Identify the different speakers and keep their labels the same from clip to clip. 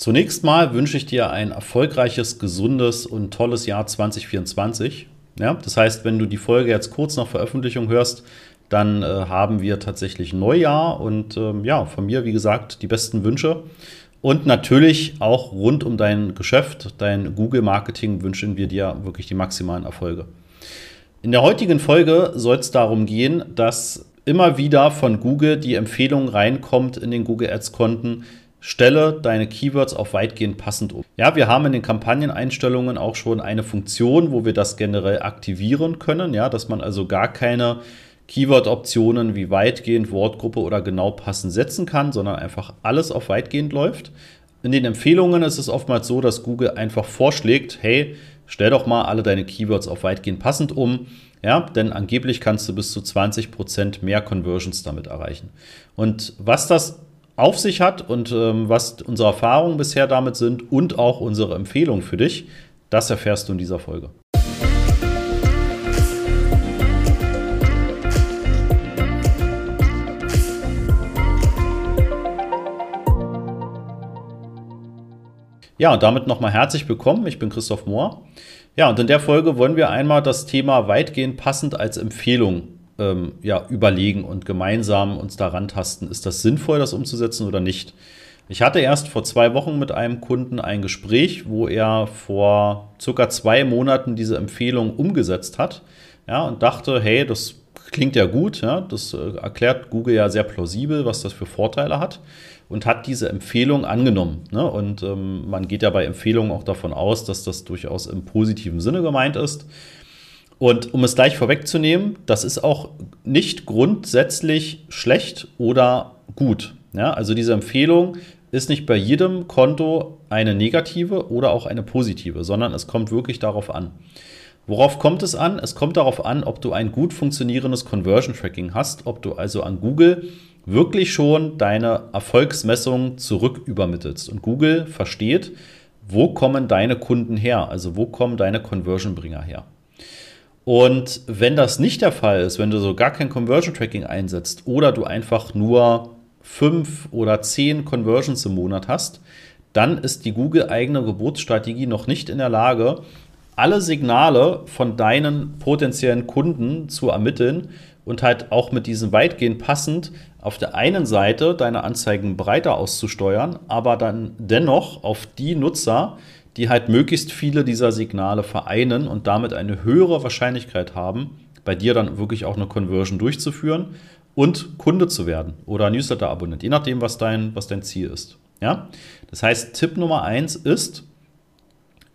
Speaker 1: Zunächst mal wünsche ich dir ein erfolgreiches, gesundes und tolles Jahr 2024. Ja, das heißt, wenn du die Folge jetzt kurz nach Veröffentlichung hörst, dann äh, haben wir tatsächlich Neujahr und ähm, ja, von mir, wie gesagt, die besten Wünsche. Und natürlich auch rund um dein Geschäft, dein Google-Marketing wünschen wir dir wirklich die maximalen Erfolge. In der heutigen Folge soll es darum gehen, dass immer wieder von Google die Empfehlung reinkommt in den Google Ads-Konten, stelle deine Keywords auf weitgehend passend um. Ja, wir haben in den Kampagneneinstellungen auch schon eine Funktion, wo wir das generell aktivieren können, ja, dass man also gar keine Keyword-Optionen wie weitgehend, Wortgruppe oder genau passend setzen kann, sondern einfach alles auf weitgehend läuft. In den Empfehlungen ist es oftmals so, dass Google einfach vorschlägt, hey, stell doch mal alle deine Keywords auf weitgehend passend um. Ja, denn angeblich kannst du bis zu 20% mehr Conversions damit erreichen. Und was das auf sich hat und ähm, was unsere Erfahrungen bisher damit sind und auch unsere Empfehlung für dich, das erfährst du in dieser Folge. Ja, und damit nochmal herzlich willkommen. Ich bin Christoph Mohr. Ja, und in der Folge wollen wir einmal das Thema weitgehend passend als Empfehlung ähm, ja, überlegen und gemeinsam uns daran tasten. Ist das sinnvoll, das umzusetzen oder nicht? Ich hatte erst vor zwei Wochen mit einem Kunden ein Gespräch, wo er vor circa zwei Monaten diese Empfehlung umgesetzt hat. Ja, und dachte, hey, das klingt ja gut. Ja, das äh, erklärt Google ja sehr plausibel, was das für Vorteile hat und hat diese Empfehlung angenommen. Ne? Und ähm, man geht ja bei Empfehlungen auch davon aus, dass das durchaus im positiven Sinne gemeint ist. Und um es gleich vorwegzunehmen, das ist auch nicht grundsätzlich schlecht oder gut. Ja? Also diese Empfehlung ist nicht bei jedem Konto eine negative oder auch eine positive, sondern es kommt wirklich darauf an. Worauf kommt es an? Es kommt darauf an, ob du ein gut funktionierendes Conversion Tracking hast, ob du also an Google wirklich schon deine Erfolgsmessung zurück übermittelst. Und Google versteht, wo kommen deine Kunden her? Also wo kommen deine Conversion-Bringer her? Und wenn das nicht der Fall ist, wenn du so gar kein Conversion Tracking einsetzt oder du einfach nur fünf oder zehn Conversions im Monat hast, dann ist die Google eigene Geburtsstrategie noch nicht in der Lage, alle Signale von deinen potenziellen Kunden zu ermitteln und halt auch mit diesen weitgehend passend auf der einen Seite deine Anzeigen breiter auszusteuern, aber dann dennoch auf die Nutzer, die halt möglichst viele dieser Signale vereinen und damit eine höhere Wahrscheinlichkeit haben, bei dir dann wirklich auch eine Conversion durchzuführen und Kunde zu werden oder Newsletter-Abonnent, je nachdem, was dein, was dein Ziel ist. Ja? Das heißt, Tipp Nummer eins ist,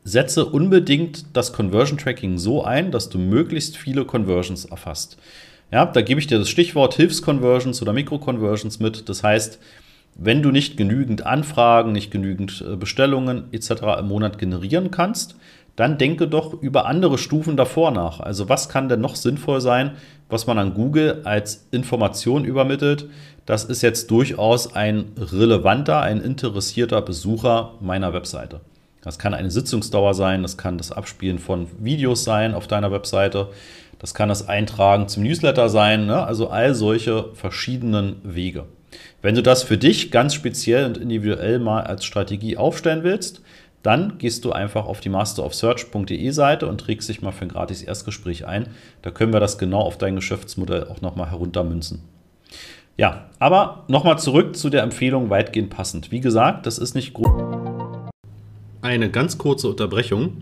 Speaker 1: setze unbedingt das Conversion Tracking so ein, dass du möglichst viele Conversions erfasst. Ja, da gebe ich dir das Stichwort Hilfsconversions oder Mikroconversions mit. Das heißt, wenn du nicht genügend Anfragen, nicht genügend äh, Bestellungen etc. im Monat generieren kannst, dann denke doch über andere Stufen davor nach. Also was kann denn noch sinnvoll sein, was man an Google als Information übermittelt? Das ist jetzt durchaus ein relevanter, ein interessierter Besucher meiner Webseite. Das kann eine Sitzungsdauer sein, das kann das Abspielen von Videos sein auf deiner Webseite, das kann das Eintragen zum Newsletter sein, ne? also all solche verschiedenen Wege. Wenn du das für dich ganz speziell und individuell mal als Strategie aufstellen willst, dann gehst du einfach auf die masterofsearch.de Seite und trägst dich mal für ein gratis Erstgespräch ein. Da können wir das genau auf dein Geschäftsmodell auch nochmal heruntermünzen. Ja, aber nochmal zurück zu der Empfehlung weitgehend passend. Wie gesagt, das ist nicht groß. Eine ganz kurze Unterbrechung.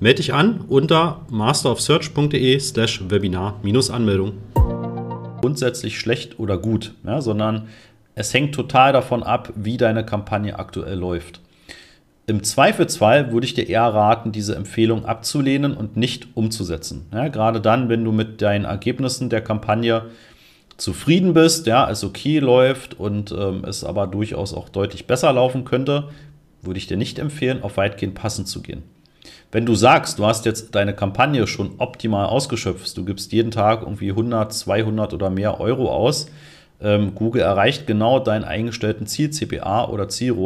Speaker 1: Melde dich an unter masterofsearch.de slash Webinar-Anmeldung. Grundsätzlich schlecht oder gut, ja, sondern es hängt total davon ab, wie deine Kampagne aktuell läuft. Im Zweifelsfall würde ich dir eher raten, diese Empfehlung abzulehnen und nicht umzusetzen. Ja, gerade dann, wenn du mit deinen Ergebnissen der Kampagne zufrieden bist, ja, es okay läuft und ähm, es aber durchaus auch deutlich besser laufen könnte, würde ich dir nicht empfehlen, auf weitgehend passend zu gehen. Wenn du sagst, du hast jetzt deine Kampagne schon optimal ausgeschöpft, du gibst jeden Tag irgendwie 100, 200 oder mehr Euro aus, ähm, Google erreicht genau deinen eingestellten Ziel CPA oder Ziel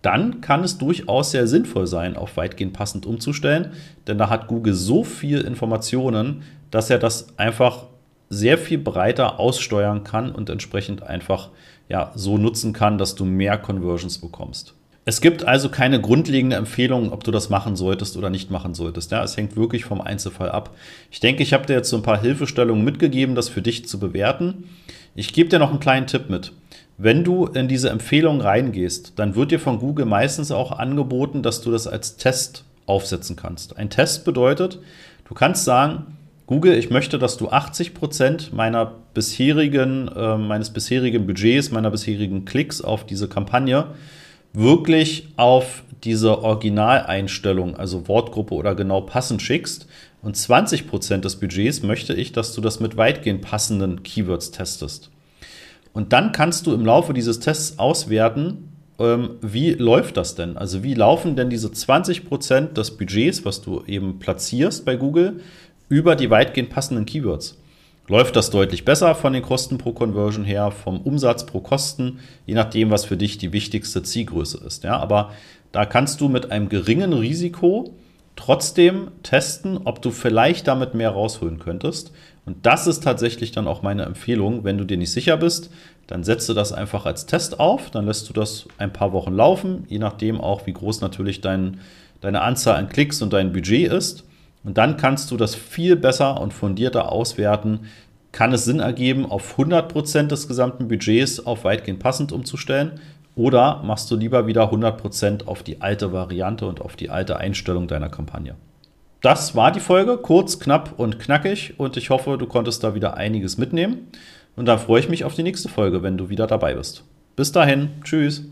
Speaker 1: dann kann es durchaus sehr sinnvoll sein, auf weitgehend passend umzustellen, denn da hat Google so viel Informationen, dass er das einfach sehr viel breiter aussteuern kann und entsprechend einfach ja, so nutzen kann, dass du mehr Conversions bekommst. Es gibt also keine grundlegende Empfehlung, ob du das machen solltest oder nicht machen solltest. Ja, es hängt wirklich vom Einzelfall ab. Ich denke, ich habe dir jetzt so ein paar Hilfestellungen mitgegeben, das für dich zu bewerten. Ich gebe dir noch einen kleinen Tipp mit. Wenn du in diese Empfehlung reingehst, dann wird dir von Google meistens auch angeboten, dass du das als Test aufsetzen kannst. Ein Test bedeutet, du kannst sagen, Google, ich möchte, dass du 80 Prozent meiner bisherigen, äh, meines bisherigen Budgets, meiner bisherigen Klicks auf diese Kampagne wirklich auf diese Originaleinstellung, also Wortgruppe oder genau passend schickst. Und 20% des Budgets möchte ich, dass du das mit weitgehend passenden Keywords testest. Und dann kannst du im Laufe dieses Tests auswerten, ähm, wie läuft das denn? Also wie laufen denn diese 20% des Budgets, was du eben platzierst bei Google, über die weitgehend passenden Keywords? Läuft das deutlich besser von den Kosten pro Conversion her, vom Umsatz pro Kosten, je nachdem, was für dich die wichtigste Zielgröße ist. Ja, aber da kannst du mit einem geringen Risiko trotzdem testen, ob du vielleicht damit mehr rausholen könntest. Und das ist tatsächlich dann auch meine Empfehlung. Wenn du dir nicht sicher bist, dann setze das einfach als Test auf, dann lässt du das ein paar Wochen laufen, je nachdem auch, wie groß natürlich dein, deine Anzahl an Klicks und dein Budget ist. Und dann kannst du das viel besser und fundierter auswerten. Kann es Sinn ergeben, auf 100% des gesamten Budgets auf weitgehend passend umzustellen? Oder machst du lieber wieder 100% auf die alte Variante und auf die alte Einstellung deiner Kampagne? Das war die Folge, kurz, knapp und knackig. Und ich hoffe, du konntest da wieder einiges mitnehmen. Und dann freue ich mich auf die nächste Folge, wenn du wieder dabei bist. Bis dahin, tschüss.